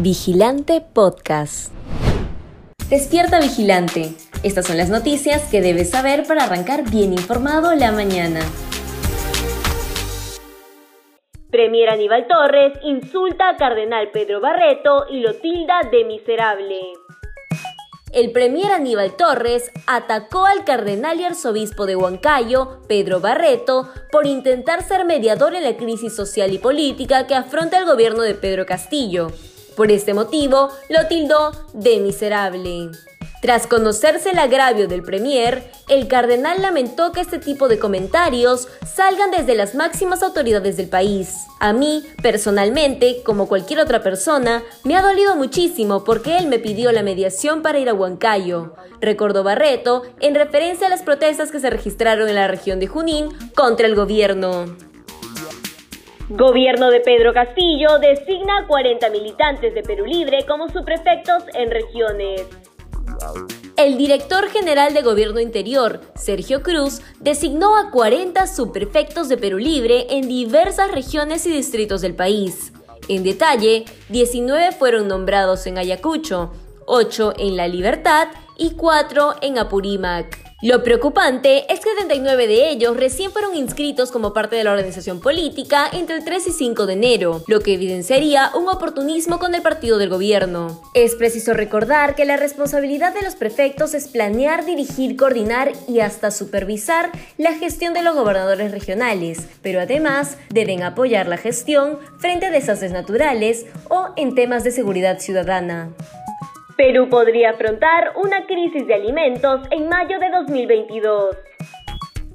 Vigilante Podcast. Despierta Vigilante. Estas son las noticias que debes saber para arrancar bien informado la mañana. Premier Aníbal Torres insulta a Cardenal Pedro Barreto y lo tilda de miserable. El premier Aníbal Torres atacó al cardenal y arzobispo de Huancayo, Pedro Barreto, por intentar ser mediador en la crisis social y política que afronta el gobierno de Pedro Castillo. Por este motivo, lo tildó de miserable. Tras conocerse el agravio del Premier, el cardenal lamentó que este tipo de comentarios salgan desde las máximas autoridades del país. A mí, personalmente, como cualquier otra persona, me ha dolido muchísimo porque él me pidió la mediación para ir a Huancayo, recordó Barreto en referencia a las protestas que se registraron en la región de Junín contra el gobierno. Gobierno de Pedro Castillo designa 40 militantes de Perú Libre como subprefectos en regiones. El director general de Gobierno Interior, Sergio Cruz, designó a 40 subprefectos de Perú Libre en diversas regiones y distritos del país. En detalle, 19 fueron nombrados en Ayacucho, 8 en La Libertad y 4 en Apurímac. Lo preocupante es que 79 de ellos recién fueron inscritos como parte de la organización política entre el 3 y 5 de enero, lo que evidenciaría un oportunismo con el partido del gobierno. Es preciso recordar que la responsabilidad de los prefectos es planear, dirigir, coordinar y hasta supervisar la gestión de los gobernadores regionales, pero además deben apoyar la gestión frente a desastres naturales o en temas de seguridad ciudadana. Perú podría afrontar una crisis de alimentos en mayo de 2022.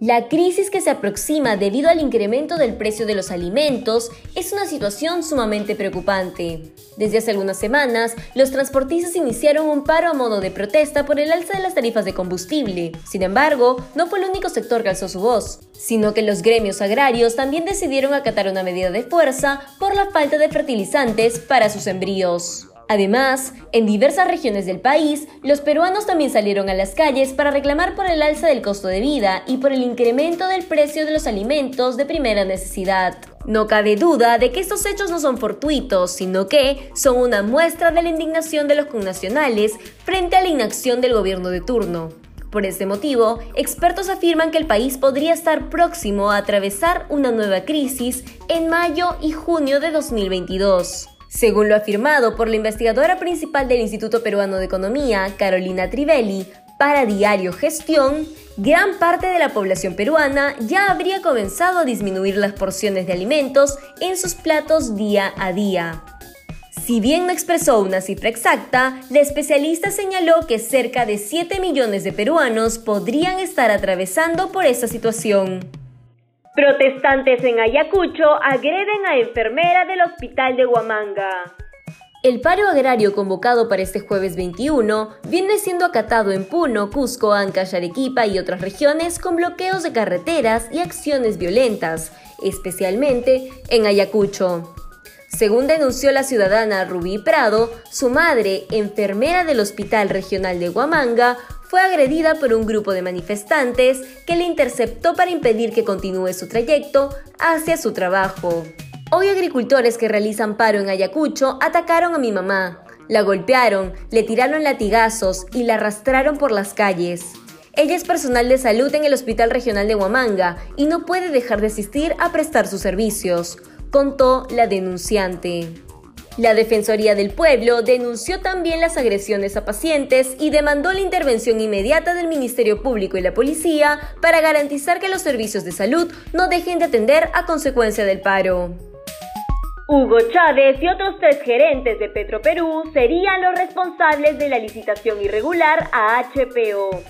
La crisis que se aproxima debido al incremento del precio de los alimentos es una situación sumamente preocupante. Desde hace algunas semanas, los transportistas iniciaron un paro a modo de protesta por el alza de las tarifas de combustible. Sin embargo, no fue el único sector que alzó su voz, sino que los gremios agrarios también decidieron acatar una medida de fuerza por la falta de fertilizantes para sus embrios. Además, en diversas regiones del país, los peruanos también salieron a las calles para reclamar por el alza del costo de vida y por el incremento del precio de los alimentos de primera necesidad. No cabe duda de que estos hechos no son fortuitos, sino que son una muestra de la indignación de los connacionales frente a la inacción del gobierno de turno. Por este motivo, expertos afirman que el país podría estar próximo a atravesar una nueva crisis en mayo y junio de 2022. Según lo afirmado por la investigadora principal del Instituto Peruano de Economía, Carolina Trivelli, para Diario Gestión, gran parte de la población peruana ya habría comenzado a disminuir las porciones de alimentos en sus platos día a día. Si bien no expresó una cifra exacta, la especialista señaló que cerca de 7 millones de peruanos podrían estar atravesando por esta situación. Protestantes en Ayacucho agreden a enfermera del hospital de Huamanga. El paro agrario convocado para este jueves 21 viene siendo acatado en Puno, Cusco, Ancash, Arequipa y otras regiones con bloqueos de carreteras y acciones violentas, especialmente en Ayacucho. Según denunció la ciudadana Rubí Prado, su madre, enfermera del Hospital Regional de Huamanga, fue agredida por un grupo de manifestantes que le interceptó para impedir que continúe su trayecto hacia su trabajo. Hoy agricultores que realizan paro en Ayacucho atacaron a mi mamá. La golpearon, le tiraron latigazos y la arrastraron por las calles. Ella es personal de salud en el Hospital Regional de Huamanga y no puede dejar de asistir a prestar sus servicios, contó la denunciante. La Defensoría del Pueblo denunció también las agresiones a pacientes y demandó la intervención inmediata del Ministerio Público y la Policía para garantizar que los servicios de salud no dejen de atender a consecuencia del paro. Hugo Chávez y otros tres gerentes de Petroperú serían los responsables de la licitación irregular a HPO.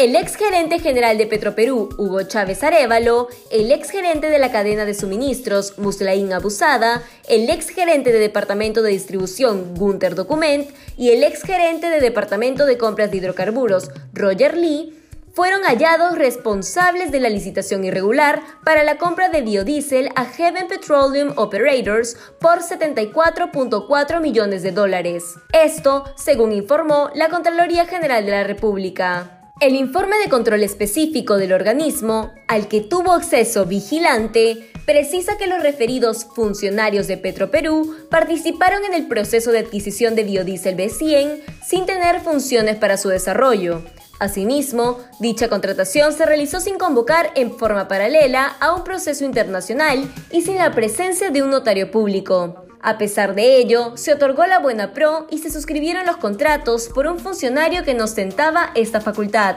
El ex gerente general de Petroperú, Hugo Chávez Arevalo, el ex gerente de la cadena de suministros, Muslain Abusada, el ex gerente de departamento de distribución, Gunther Document, y el ex gerente de departamento de compras de hidrocarburos, Roger Lee, fueron hallados responsables de la licitación irregular para la compra de biodiesel a Heaven Petroleum Operators por 74.4 millones de dólares. Esto, según informó la Contraloría General de la República. El informe de control específico del organismo, al que tuvo acceso vigilante, precisa que los referidos funcionarios de Petroperú participaron en el proceso de adquisición de biodiesel B100 sin tener funciones para su desarrollo. Asimismo, dicha contratación se realizó sin convocar en forma paralela a un proceso internacional y sin la presencia de un notario público. A pesar de ello, se otorgó la buena pro y se suscribieron los contratos por un funcionario que no ostentaba esta facultad.